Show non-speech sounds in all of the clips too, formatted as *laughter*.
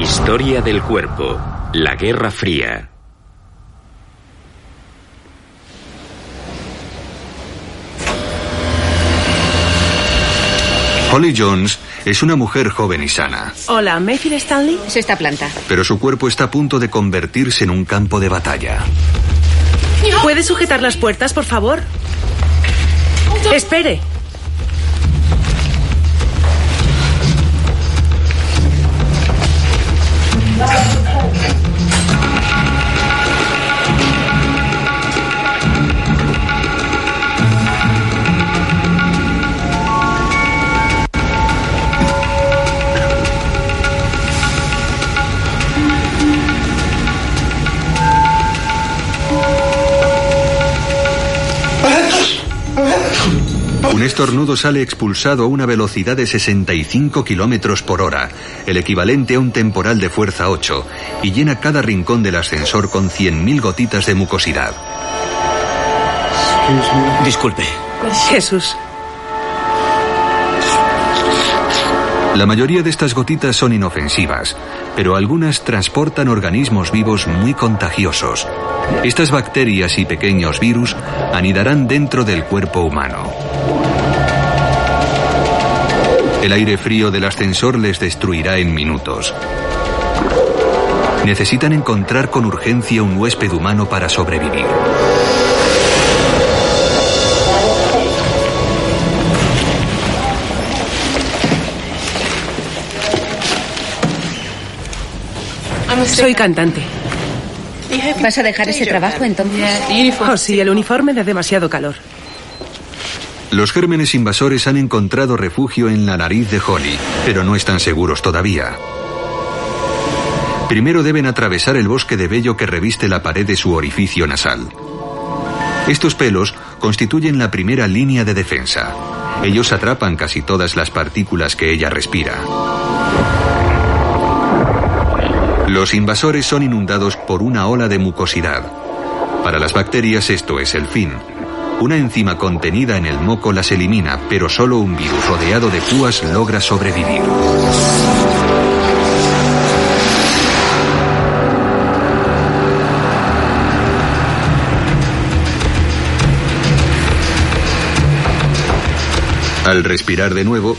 Historia del cuerpo. La Guerra Fría. Holly Jones es una mujer joven y sana, Hola, Mayfield Stanley. Sexta planta. pero su cuerpo está a punto de convertirse en un campo de batalla. ¿Puede sujetar las puertas, por favor? Espere. Love. Un estornudo sale expulsado a una velocidad de 65 kilómetros por hora, el equivalente a un temporal de fuerza 8, y llena cada rincón del ascensor con 100.000 gotitas de mucosidad. Disculpe. Jesús. La mayoría de estas gotitas son inofensivas, pero algunas transportan organismos vivos muy contagiosos. Estas bacterias y pequeños virus anidarán dentro del cuerpo humano. El aire frío del ascensor les destruirá en minutos. Necesitan encontrar con urgencia un huésped humano para sobrevivir. Soy cantante. ¿Vas a dejar ese trabajo entonces? Oh, sí, el uniforme da demasiado calor. Los gérmenes invasores han encontrado refugio en la nariz de Holly, pero no están seguros todavía. Primero deben atravesar el bosque de vello que reviste la pared de su orificio nasal. Estos pelos constituyen la primera línea de defensa. Ellos atrapan casi todas las partículas que ella respira. Los invasores son inundados por una ola de mucosidad. Para las bacterias esto es el fin. Una enzima contenida en el moco las elimina, pero solo un virus rodeado de púas logra sobrevivir. Al respirar de nuevo,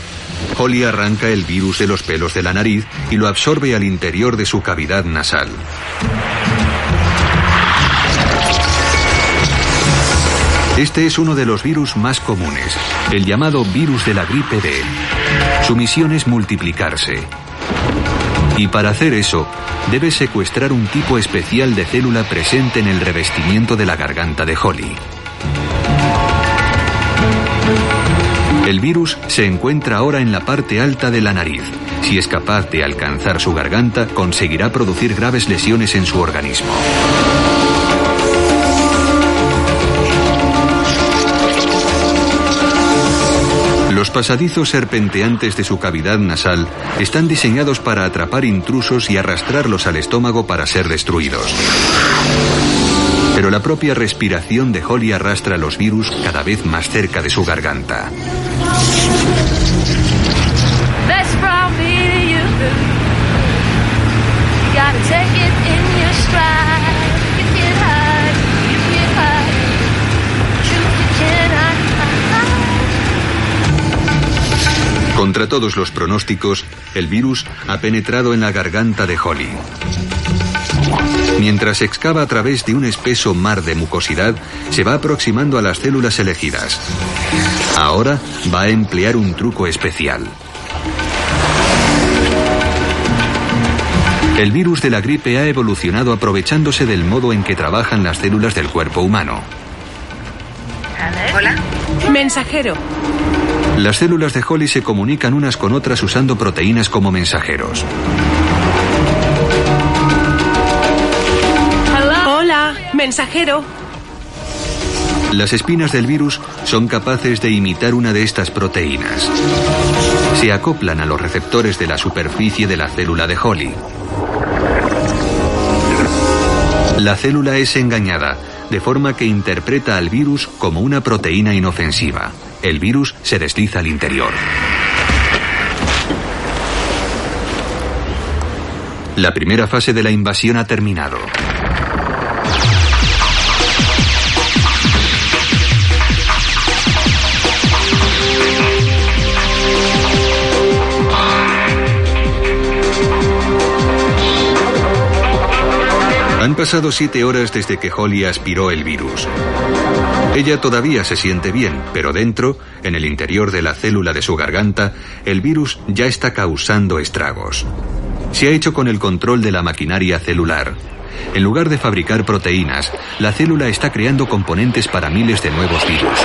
Holly arranca el virus de los pelos de la nariz y lo absorbe al interior de su cavidad nasal. Este es uno de los virus más comunes, el llamado virus de la gripe D. Su misión es multiplicarse. Y para hacer eso, debe secuestrar un tipo especial de célula presente en el revestimiento de la garganta de Holly. El virus se encuentra ahora en la parte alta de la nariz. Si es capaz de alcanzar su garganta, conseguirá producir graves lesiones en su organismo. Los pasadizos serpenteantes de su cavidad nasal están diseñados para atrapar intrusos y arrastrarlos al estómago para ser destruidos. Pero la propia respiración de Holly arrastra los virus cada vez más cerca de su garganta. Contra todos los pronósticos, el virus ha penetrado en la garganta de Holly. Mientras excava a través de un espeso mar de mucosidad, se va aproximando a las células elegidas. Ahora va a emplear un truco especial. El virus de la gripe ha evolucionado aprovechándose del modo en que trabajan las células del cuerpo humano. Hola. Mensajero. Las células de Holly se comunican unas con otras usando proteínas como mensajeros. Hola, mensajero. Las espinas del virus son capaces de imitar una de estas proteínas. Se acoplan a los receptores de la superficie de la célula de Holly. La célula es engañada, de forma que interpreta al virus como una proteína inofensiva. El virus se desliza al interior. La primera fase de la invasión ha terminado. Pasado siete horas desde que Holly aspiró el virus. Ella todavía se siente bien, pero dentro, en el interior de la célula de su garganta, el virus ya está causando estragos. Se ha hecho con el control de la maquinaria celular. En lugar de fabricar proteínas, la célula está creando componentes para miles de nuevos virus.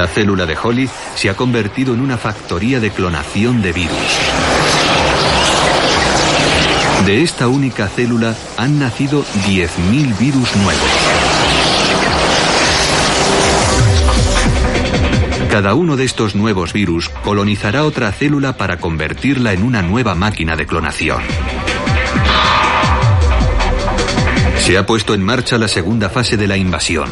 La célula de Holly se ha convertido en una factoría de clonación de virus. De esta única célula han nacido 10.000 virus nuevos. Cada uno de estos nuevos virus colonizará otra célula para convertirla en una nueva máquina de clonación. Se ha puesto en marcha la segunda fase de la invasión.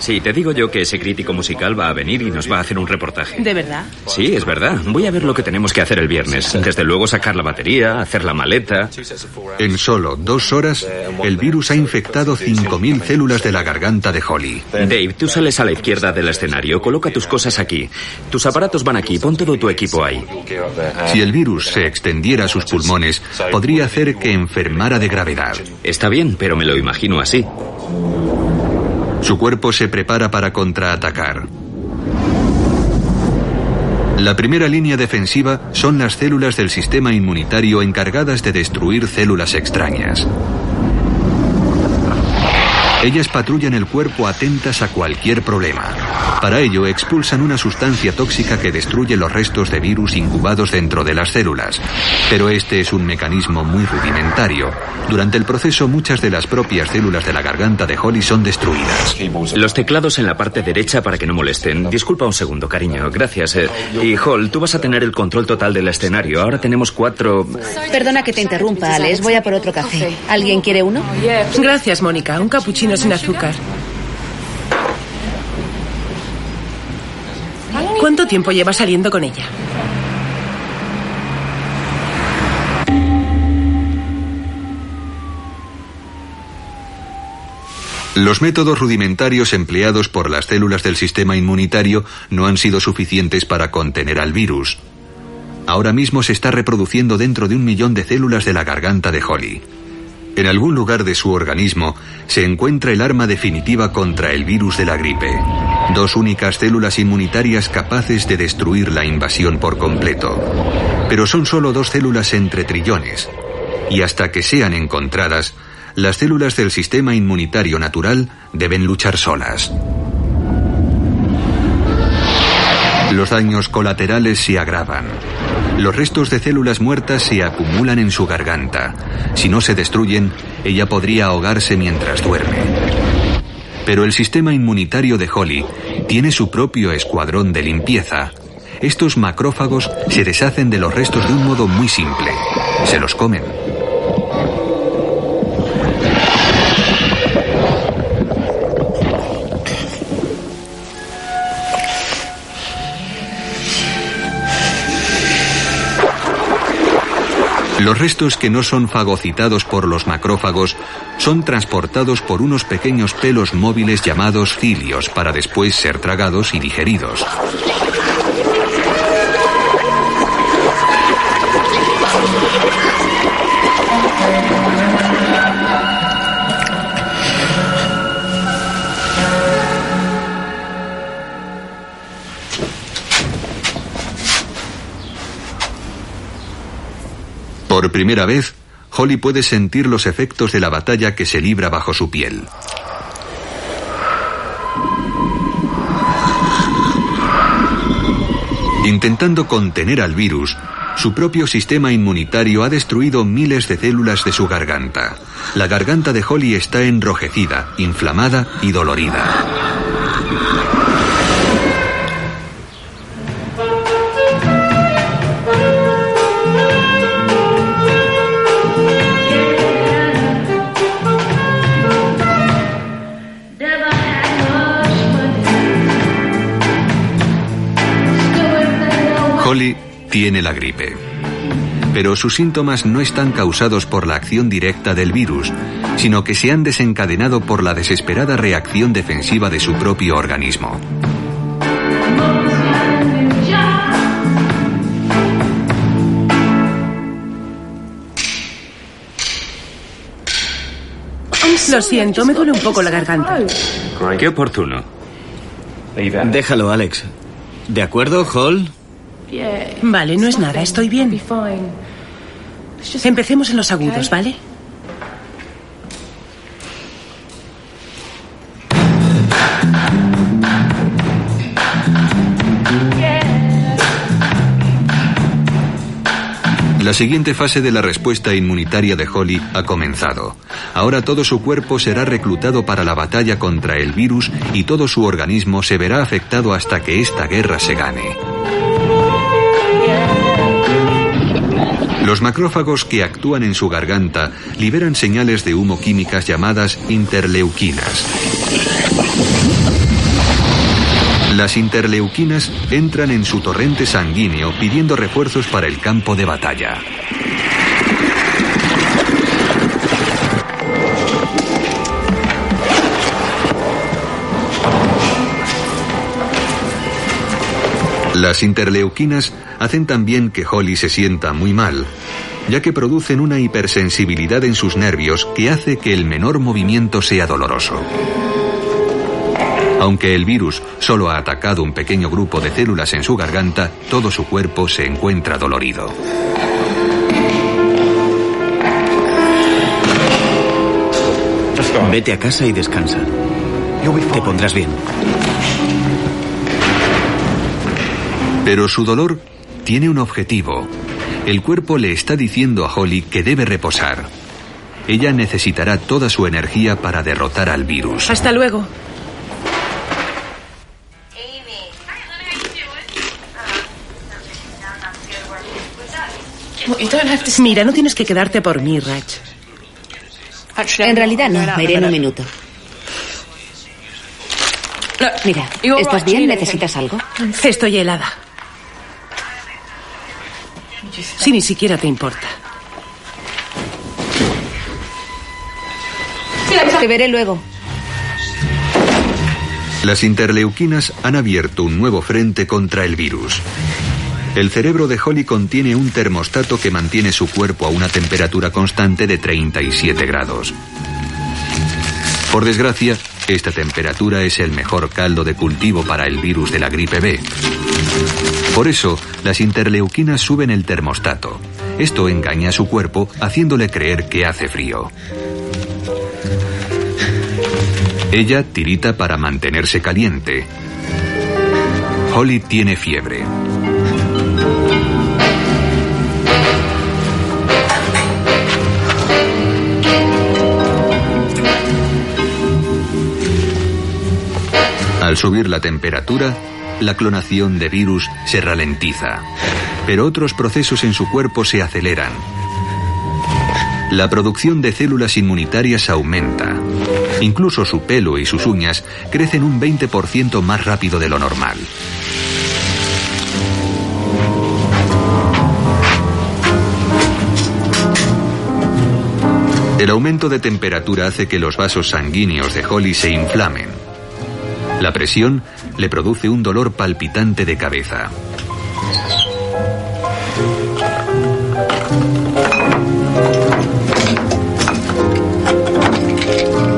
Sí, te digo yo que ese crítico musical va a venir y nos va a hacer un reportaje. ¿De verdad? Sí, es verdad. Voy a ver lo que tenemos que hacer el viernes. Desde luego sacar la batería, hacer la maleta. En solo dos horas, el virus ha infectado 5.000 células de la garganta de Holly. Dave, tú sales a la izquierda del escenario, coloca tus cosas aquí. Tus aparatos van aquí, pon todo tu equipo ahí. Si el virus se extendiera a sus pulmones, podría hacer que enfermara de gravedad. Está bien, pero me lo imagino así. Su cuerpo se prepara para contraatacar. La primera línea defensiva son las células del sistema inmunitario encargadas de destruir células extrañas. Ellas patrullan el cuerpo atentas a cualquier problema. Para ello expulsan una sustancia tóxica que destruye los restos de virus incubados dentro de las células. Pero este es un mecanismo muy rudimentario. Durante el proceso muchas de las propias células de la garganta de Holly son destruidas. Los teclados en la parte derecha para que no molesten. Disculpa un segundo, cariño. Gracias. eh. Y Hall, tú vas a tener el control total del escenario. Ahora tenemos cuatro... Perdona que te interrumpa, Alex. Voy a por otro café. ¿Alguien quiere uno? Gracias, Mónica. Un capuchino sin azúcar. ¿Cuánto tiempo lleva saliendo con ella? Los métodos rudimentarios empleados por las células del sistema inmunitario no han sido suficientes para contener al virus. Ahora mismo se está reproduciendo dentro de un millón de células de la garganta de Holly. En algún lugar de su organismo se encuentra el arma definitiva contra el virus de la gripe. Dos únicas células inmunitarias capaces de destruir la invasión por completo. Pero son solo dos células entre trillones. Y hasta que sean encontradas, las células del sistema inmunitario natural deben luchar solas. Los daños colaterales se agravan. Los restos de células muertas se acumulan en su garganta. Si no se destruyen, ella podría ahogarse mientras duerme. Pero el sistema inmunitario de Holly tiene su propio escuadrón de limpieza. Estos macrófagos se deshacen de los restos de un modo muy simple. Se los comen. Los restos que no son fagocitados por los macrófagos son transportados por unos pequeños pelos móviles llamados cilios para después ser tragados y digeridos. Primera vez, Holly puede sentir los efectos de la batalla que se libra bajo su piel. Intentando contener al virus, su propio sistema inmunitario ha destruido miles de células de su garganta. La garganta de Holly está enrojecida, inflamada y dolorida. Tiene la gripe. Pero sus síntomas no están causados por la acción directa del virus, sino que se han desencadenado por la desesperada reacción defensiva de su propio organismo. Lo siento, me duele un poco la garganta. Qué oportuno. Déjalo, Alex. ¿De acuerdo, Hall? Vale, no es nada, estoy bien. Empecemos en los agudos, ¿vale? La siguiente fase de la respuesta inmunitaria de Holly ha comenzado. Ahora todo su cuerpo será reclutado para la batalla contra el virus y todo su organismo se verá afectado hasta que esta guerra se gane. Los macrófagos que actúan en su garganta liberan señales de humo químicas llamadas interleuquinas. Las interleuquinas entran en su torrente sanguíneo pidiendo refuerzos para el campo de batalla. Las interleuquinas hacen también que Holly se sienta muy mal, ya que producen una hipersensibilidad en sus nervios que hace que el menor movimiento sea doloroso. Aunque el virus solo ha atacado un pequeño grupo de células en su garganta, todo su cuerpo se encuentra dolorido. Vete a casa y descansa. Te pondrás bien. Pero su dolor tiene un objetivo. El cuerpo le está diciendo a Holly que debe reposar. Ella necesitará toda su energía para derrotar al virus. Hasta luego. Mira, no tienes que quedarte por mí, Rach. En realidad no, me iré en un minuto. Mira, ¿estás bien? ¿Necesitas algo? Estoy helada. Si ni siquiera te importa. Te veré luego. Las interleuquinas han abierto un nuevo frente contra el virus. El cerebro de Holly contiene un termostato que mantiene su cuerpo a una temperatura constante de 37 grados. Por desgracia, esta temperatura es el mejor caldo de cultivo para el virus de la gripe B. Por eso, las interleuquinas suben el termostato. Esto engaña a su cuerpo haciéndole creer que hace frío. Ella tirita para mantenerse caliente. Holly tiene fiebre. Al subir la temperatura, la clonación de virus se ralentiza, pero otros procesos en su cuerpo se aceleran. La producción de células inmunitarias aumenta. Incluso su pelo y sus uñas crecen un 20% más rápido de lo normal. El aumento de temperatura hace que los vasos sanguíneos de Holly se inflamen. La presión le produce un dolor palpitante de cabeza.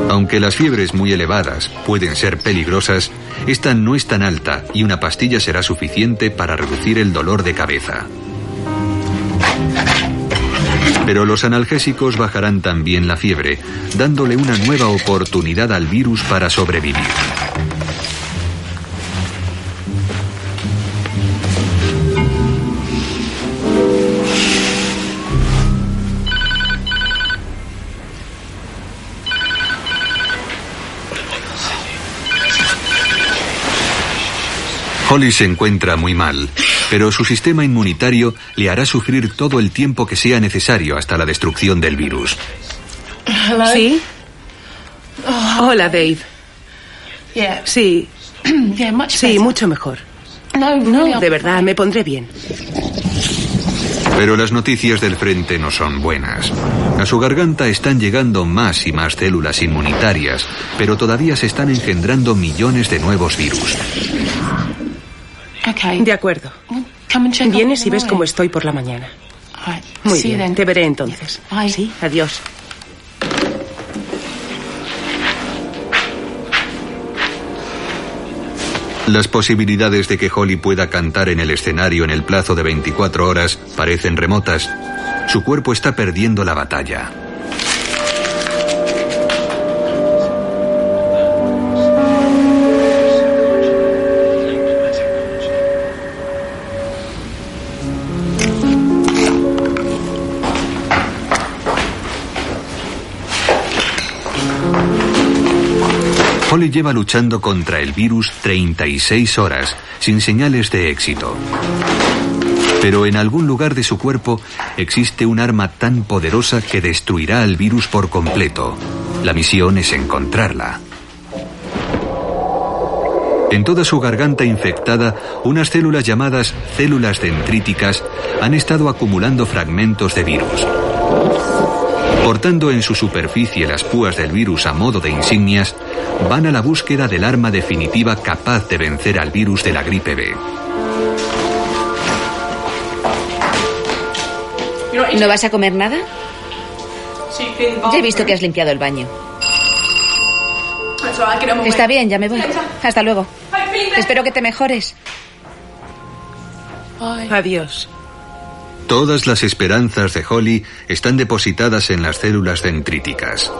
Aunque las fiebres muy elevadas pueden ser peligrosas, esta no es tan alta y una pastilla será suficiente para reducir el dolor de cabeza. Pero los analgésicos bajarán también la fiebre, dándole una nueva oportunidad al virus para sobrevivir. Holly se encuentra muy mal, pero su sistema inmunitario le hará sufrir todo el tiempo que sea necesario hasta la destrucción del virus. ¿Sí? Hola, Dave. Sí, *clears throat* sí, mucho mejor. No, de verdad, me pondré bien. Pero las noticias del frente no son buenas. A su garganta están llegando más y más células inmunitarias, pero todavía se están engendrando millones de nuevos virus. De acuerdo. Vienes y ves cómo estoy por la mañana. Muy bien, te veré entonces. Sí, adiós. Las posibilidades de que Holly pueda cantar en el escenario en el plazo de 24 horas parecen remotas. Su cuerpo está perdiendo la batalla. Holly lleva luchando contra el virus 36 horas, sin señales de éxito. Pero en algún lugar de su cuerpo existe un arma tan poderosa que destruirá al virus por completo. La misión es encontrarla. En toda su garganta infectada, unas células llamadas células dendríticas han estado acumulando fragmentos de virus. Portando en su superficie las púas del virus a modo de insignias, van a la búsqueda del arma definitiva capaz de vencer al virus de la gripe B. ¿No vas a comer nada? Ya he visto que has limpiado el baño. Está bien, ya me voy. Hasta luego. Espero que te mejores. Adiós. Todas las esperanzas de Holly están depositadas en las células dendríticas.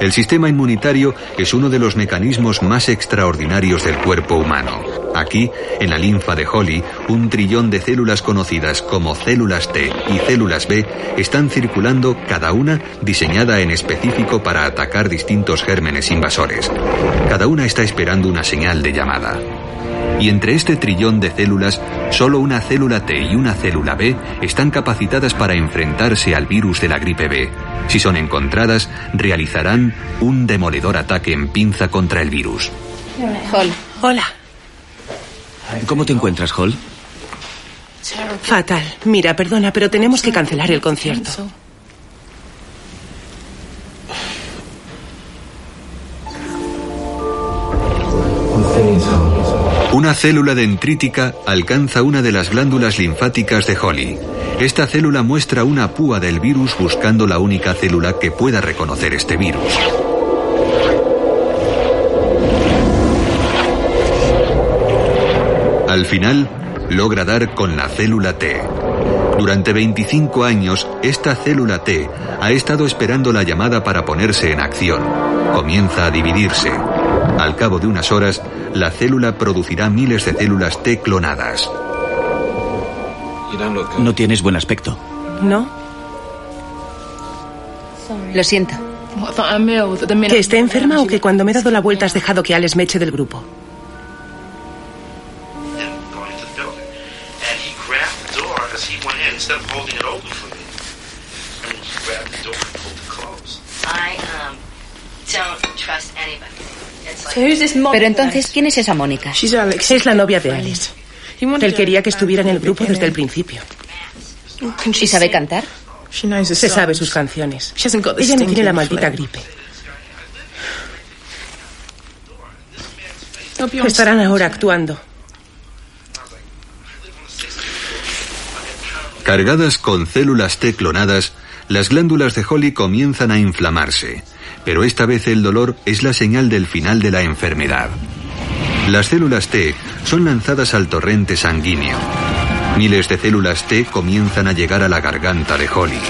El sistema inmunitario es uno de los mecanismos más extraordinarios del cuerpo humano. Aquí, en la linfa de Holly, un trillón de células conocidas como células T y células B están circulando cada una diseñada en específico para atacar distintos gérmenes invasores. Cada una está esperando una señal de llamada. Y entre este trillón de células, solo una célula T y una célula B están capacitadas para enfrentarse al virus de la gripe B. Si son encontradas, realizarán un demoledor ataque en pinza contra el virus. Hall. Hola. ¿Cómo te encuentras, Hall? Fatal. Mira, perdona, pero tenemos que cancelar el concierto. Una célula dendrítica alcanza una de las glándulas linfáticas de Holly. Esta célula muestra una púa del virus buscando la única célula que pueda reconocer este virus. Al final, logra dar con la célula T. Durante 25 años, esta célula T ha estado esperando la llamada para ponerse en acción. Comienza a dividirse. Al cabo de unas horas, la célula producirá miles de células T clonadas. No tienes buen aspecto. ¿No? Lo siento. ¿Que esté enferma o que cuando me he dado la vuelta has dejado que Alex me eche del grupo? Pero entonces, ¿quién es esa Mónica? Es la novia de Alex. Él quería que estuviera en el grupo desde el principio. ¿Y sabe cantar? Se sabe sus canciones. Ella no tiene la maldita gripe. Estarán ahora actuando. Cargadas con células T clonadas, las glándulas de Holly comienzan a inflamarse, pero esta vez el dolor es la señal del final de la enfermedad. Las células T son lanzadas al torrente sanguíneo. Miles de células T comienzan a llegar a la garganta de Holly.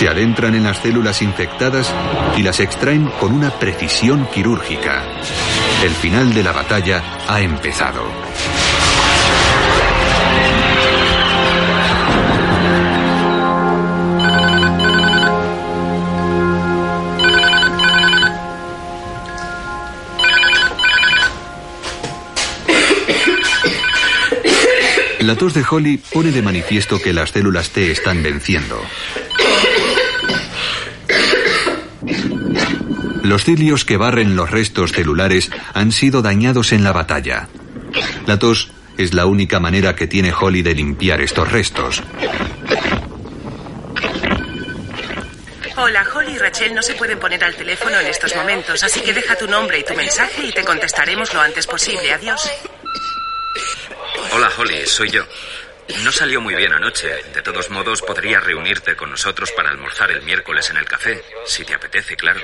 Se adentran en las células infectadas y las extraen con una precisión quirúrgica. El final de la batalla ha empezado. La tos de Holly pone de manifiesto que las células T están venciendo. Los cilios que barren los restos celulares han sido dañados en la batalla. La tos es la única manera que tiene Holly de limpiar estos restos. Hola, Holly y Rachel no se pueden poner al teléfono en estos momentos, así que deja tu nombre y tu mensaje y te contestaremos lo antes posible. Adiós. Hola, Holly, soy yo. No salió muy bien anoche. De todos modos, podría reunirte con nosotros para almorzar el miércoles en el café, si te apetece, claro.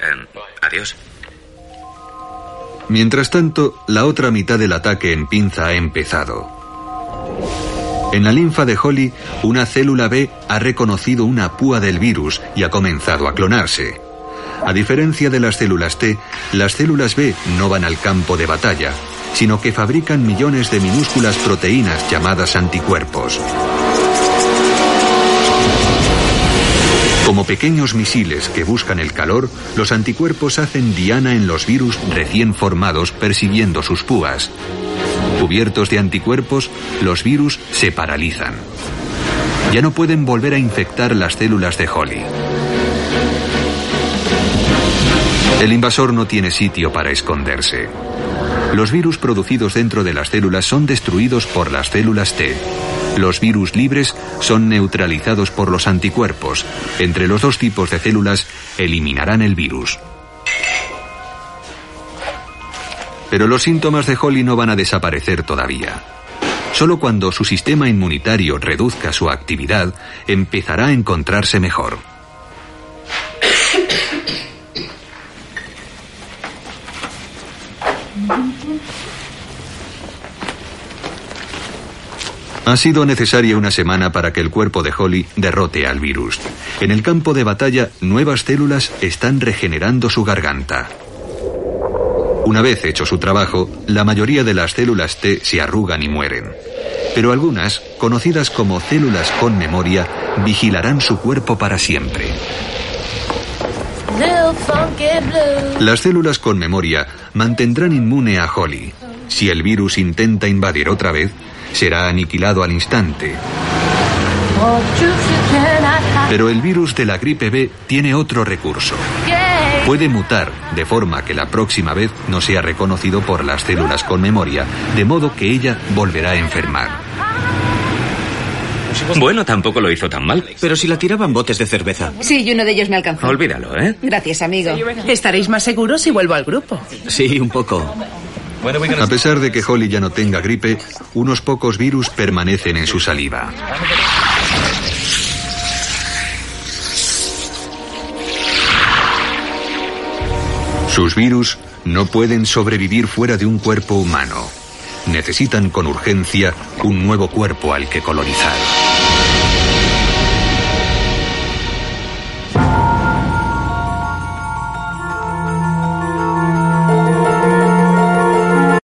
Em, adiós. Mientras tanto, la otra mitad del ataque en pinza ha empezado. En la linfa de Holly, una célula B ha reconocido una púa del virus y ha comenzado a clonarse. A diferencia de las células T, las células B no van al campo de batalla, sino que fabrican millones de minúsculas proteínas llamadas anticuerpos. Como pequeños misiles que buscan el calor, los anticuerpos hacen diana en los virus recién formados persiguiendo sus púas. Cubiertos de anticuerpos, los virus se paralizan. Ya no pueden volver a infectar las células de Holly. El invasor no tiene sitio para esconderse. Los virus producidos dentro de las células son destruidos por las células T. Los virus libres son neutralizados por los anticuerpos. Entre los dos tipos de células eliminarán el virus. Pero los síntomas de Holly no van a desaparecer todavía. Solo cuando su sistema inmunitario reduzca su actividad, empezará a encontrarse mejor. Ha sido necesaria una semana para que el cuerpo de Holly derrote al virus. En el campo de batalla, nuevas células están regenerando su garganta. Una vez hecho su trabajo, la mayoría de las células T se arrugan y mueren. Pero algunas, conocidas como células con memoria, vigilarán su cuerpo para siempre. Las células con memoria mantendrán inmune a Holly. Si el virus intenta invadir otra vez, será aniquilado al instante. Pero el virus de la gripe B tiene otro recurso. Puede mutar de forma que la próxima vez no sea reconocido por las células con memoria, de modo que ella volverá a enfermar. Bueno, tampoco lo hizo tan mal. Pero si la tiraban botes de cerveza. Sí, y uno de ellos me alcanzó. Olvídalo, ¿eh? Gracias, amigo. Estaréis más seguros si vuelvo al grupo. Sí, un poco. A pesar de que Holly ya no tenga gripe, unos pocos virus permanecen en su saliva. Sus virus no pueden sobrevivir fuera de un cuerpo humano. Necesitan con urgencia un nuevo cuerpo al que colonizar.